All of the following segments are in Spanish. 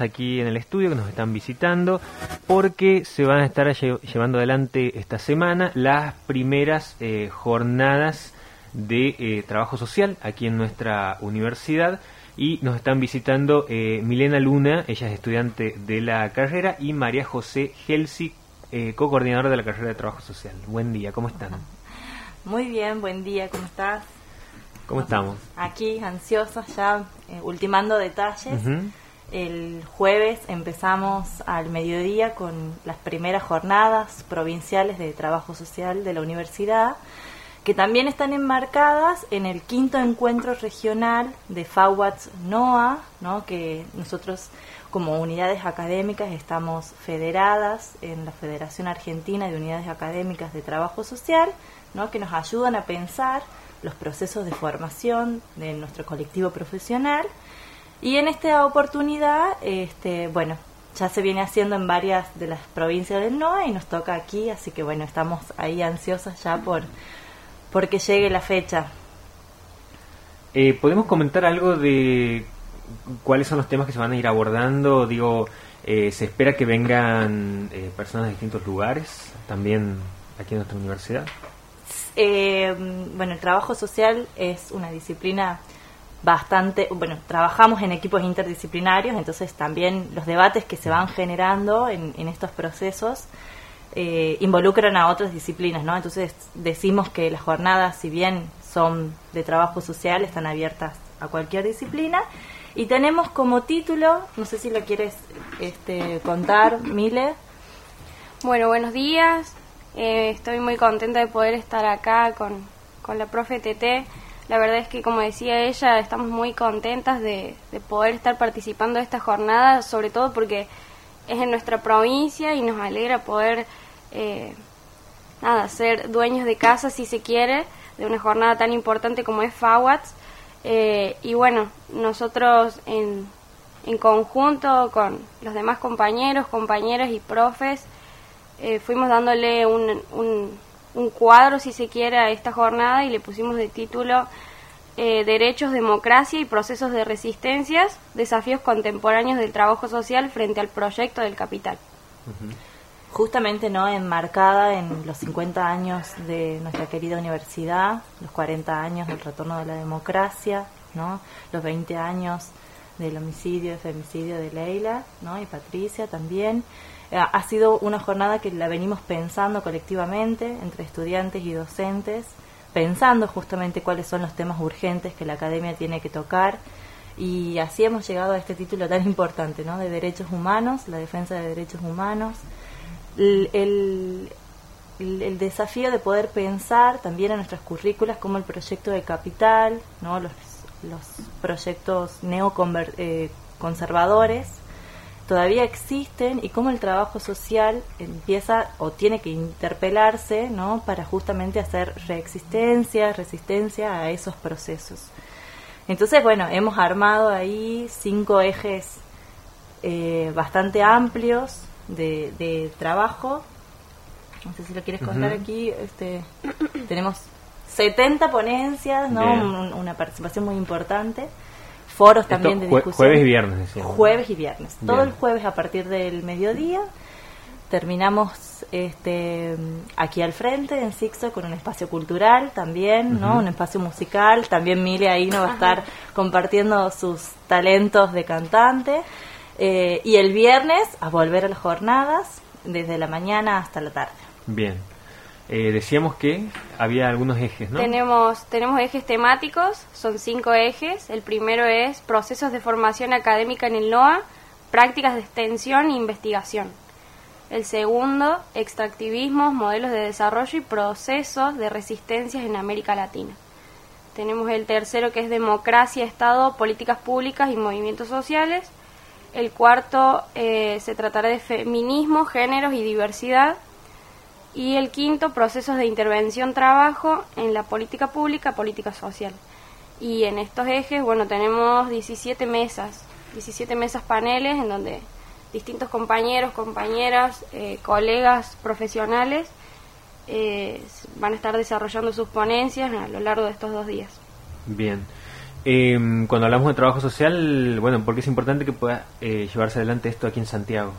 aquí en el estudio que nos están visitando porque se van a estar llevando adelante esta semana las primeras eh, jornadas de eh, trabajo social aquí en nuestra universidad y nos están visitando eh, Milena Luna, ella es estudiante de la carrera, y María José Gelsi, co-coordinadora de la carrera de trabajo social. Buen día, ¿cómo están? Muy bien, buen día, ¿cómo estás? ¿Cómo estamos? Aquí, ansiosa ya, ultimando detalles. El jueves empezamos al mediodía con las primeras jornadas provinciales de trabajo social de la universidad, que también están enmarcadas en el quinto encuentro regional de FAWATS NOA, ¿no? que nosotros como unidades académicas estamos federadas en la Federación Argentina de Unidades Académicas de Trabajo Social, ¿no? que nos ayudan a pensar los procesos de formación de nuestro colectivo profesional y en esta oportunidad, este, bueno, ya se viene haciendo en varias de las provincias del NOA y nos toca aquí, así que bueno, estamos ahí ansiosas ya por, por que llegue la fecha. Eh, ¿Podemos comentar algo de cuáles son los temas que se van a ir abordando? Digo, eh, ¿se espera que vengan eh, personas de distintos lugares también aquí en nuestra universidad? bueno, el trabajo social es una disciplina bastante, bueno, trabajamos en equipos interdisciplinarios, entonces también los debates que se van generando en, estos procesos eh, involucran a otras disciplinas, ¿no? Entonces decimos que las jornadas, si bien son de trabajo social, están abiertas a cualquier disciplina. Y tenemos como título, no sé si lo quieres este, contar, Mile. Bueno, buenos días. Eh, estoy muy contenta de poder estar acá con, con la profe TT la verdad es que, como decía ella, estamos muy contentas de, poder estar participando de esta jornada, sobre todo porque es en nuestra provincia y nos alegra poder, eh, nada, ser dueños de casa, si se quiere, de una jornada tan importante como es FAWATS. Eh, y bueno, nosotros en, en conjunto con los demás compañeros, compañeras y profes, eh, fuimos dándole un, un un cuadro, si se quiere, a esta jornada y le pusimos de título eh, Derechos, Democracia y Procesos de Resistencias, Desafíos Contemporáneos del Trabajo Social frente al Proyecto del Capital. Justamente no enmarcada en los 50 años de nuestra querida universidad, los 40 años del retorno de la democracia, ¿no? los 20 años del homicidio femicidio de Leila ¿no? y Patricia también. Eh, ha sido una jornada que la venimos pensando colectivamente entre estudiantes y docentes, pensando justamente cuáles son los temas urgentes que la academia tiene que tocar y así hemos llegado a este título tan importante, ¿no? De derechos humanos, la defensa de derechos humanos, el, el, desafío de poder pensar también en nuestras currículas como el proyecto de capital, ¿no? Los, los proyectos neoconservadores, eh, todavía existen y cómo el trabajo social empieza o tiene que interpelarse ¿no? para justamente hacer reexistencia, resistencia a esos procesos. Entonces, bueno, hemos armado ahí cinco ejes eh, bastante amplios de, trabajo. No sé si lo quieres contar aquí. Este, tenemos 70 ponencias, ¿no? una participación muy importante foros también de discusión. Jueves y viernes, Jueves y viernes. Todo el jueves a partir del mediodía. Terminamos este, aquí al frente, en Sixto, con un espacio cultural también, ¿no? Un espacio musical. También Mile ahí nos va a estar compartiendo sus talentos de cantante. Eh, y el viernes a volver a las jornadas, desde la mañana hasta la tarde. Bien. Eh, decíamos que había algunos ejes, ¿no? Tenemos, tenemos ejes temáticos, son cinco ejes. El primero es procesos de formación académica en el NOA, prácticas de extensión e investigación. El segundo, extractivismo, modelos de desarrollo y procesos de resistencias en América Latina. Tenemos el tercero que es democracia, Estado, políticas públicas y movimientos sociales. El cuarto eh, se tratará de feminismo, géneros y diversidad. Y el quinto, procesos de intervención trabajo en la política pública, política social. Y en estos ejes, bueno, tenemos 17 mesas, 17 mesas paneles en donde distintos compañeros, compañeras, eh, colegas profesionales eh, van a estar desarrollando sus ponencias a lo largo de estos dos días. Bien. Em, cuando hablamos de trabajo social, bueno, porque es importante que pueda eh, llevarse adelante esto aquí en Santiago.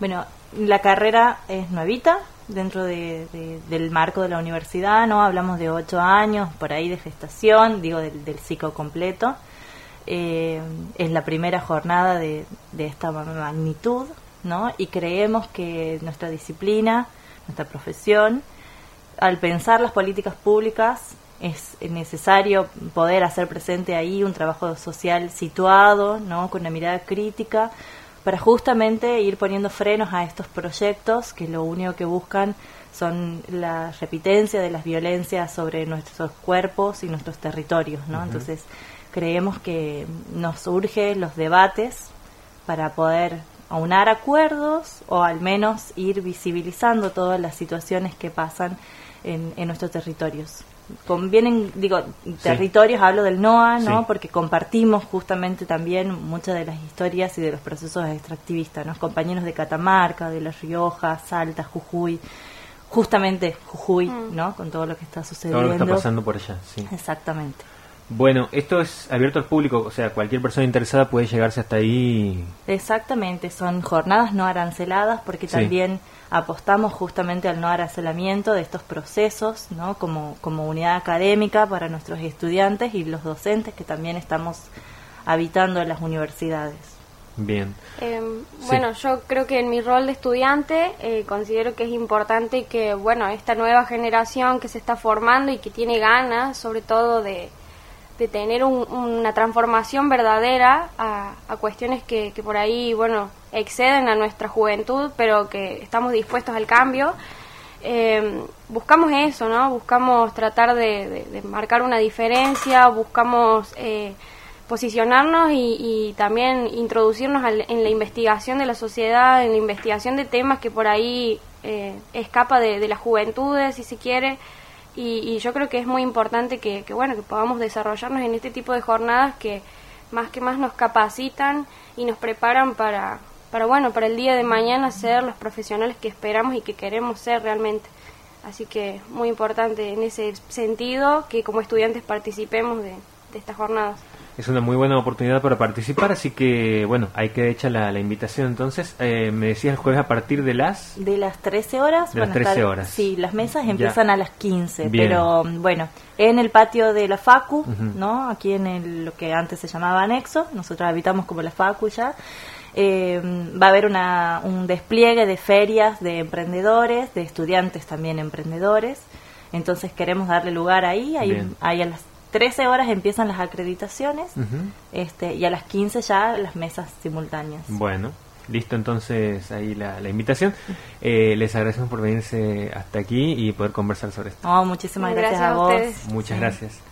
Bueno, la carrera es nuevita dentro del marco de la universidad, ¿no? Hablamos de ocho años por ahí de gestación, digo del, del ciclo completo. Eh, es la primera jornada de, de esta magnitud, ¿no? Y creemos que nuestra disciplina, nuestra profesión, al pensar las políticas públicas, es necesario poder hacer presente ahí un trabajo social situado, ¿no? con una mirada crítica, para justamente ir poniendo frenos a estos proyectos que lo único que buscan son la repitencia de las violencias sobre nuestros cuerpos y nuestros territorios. ¿no? Entonces, creemos que nos urge los debates para poder aunar acuerdos o al menos ir visibilizando todas las situaciones que pasan en, en nuestros territorios convienen, digo, territorios, hablo del NOA, ¿no? Porque compartimos justamente también muchas de las historias y de los procesos extractivistas, ¿no? Compañeros de Catamarca, de La Rioja, Salta, Jujuy, justamente Jujuy, mm. ¿no? Con todo lo que está sucediendo. Todo lo que está pasando por allá, sí. Exactamente. Bueno, esto es abierto al público, o sea, cualquier persona interesada puede llegarse hasta ahí. Exactamente, son jornadas no aranceladas porque también apostamos justamente al no arancelamiento de estos procesos, ¿no? Como, como unidad académica para nuestros estudiantes y los docentes que también estamos habitando en las universidades. Bien. Em, bueno, yo creo que en mi rol de estudiante eh, considero que es importante que, bueno, esta nueva generación que se está formando y que tiene ganas, sobre todo de, de tener una transformación verdadera a, cuestiones que, por ahí, bueno, exceden a nuestra juventud, pero que estamos dispuestos al cambio. Eh, buscamos eso, ¿no? Buscamos tratar de, marcar una diferencia, buscamos eh, posicionarnos y, también introducirnos en la investigación de la sociedad, en la investigación de temas que por ahí eh, escapa de, de las juventudes, si se quiere. Y, yo creo que es muy importante que, bueno que podamos desarrollarnos en este tipo de jornadas que más que más nos capacitan y nos preparan para para bueno para el día de mañana ser los profesionales que esperamos y que queremos ser realmente. Así que muy importante en ese sentido que como estudiantes participemos de, de estas jornadas es una muy buena oportunidad para participar, así que bueno, hay que echar la, invitación entonces. Eh, me decías el jueves a partir de las... De las 13 horas. De las 13 horas. Sí, las mesas empiezan a las 15, pero bueno, en el patio de la Facu, ¿no? Aquí en el, lo que antes se llamaba anexo, nosotros habitamos como la Facu ya. Eh, va a haber una, un despliegue de ferias de emprendedores, de estudiantes también emprendedores. Entonces queremos darle lugar ahí, ahí, ahí a las 13 horas empiezan las acreditaciones este, y a las 15 ya las mesas simultáneas. Bueno, listo entonces ahí la, invitación. Eh, les agradecemos por venirse hasta aquí y poder conversar sobre esto. muchísimas gracias, a vos. Muchas gracias.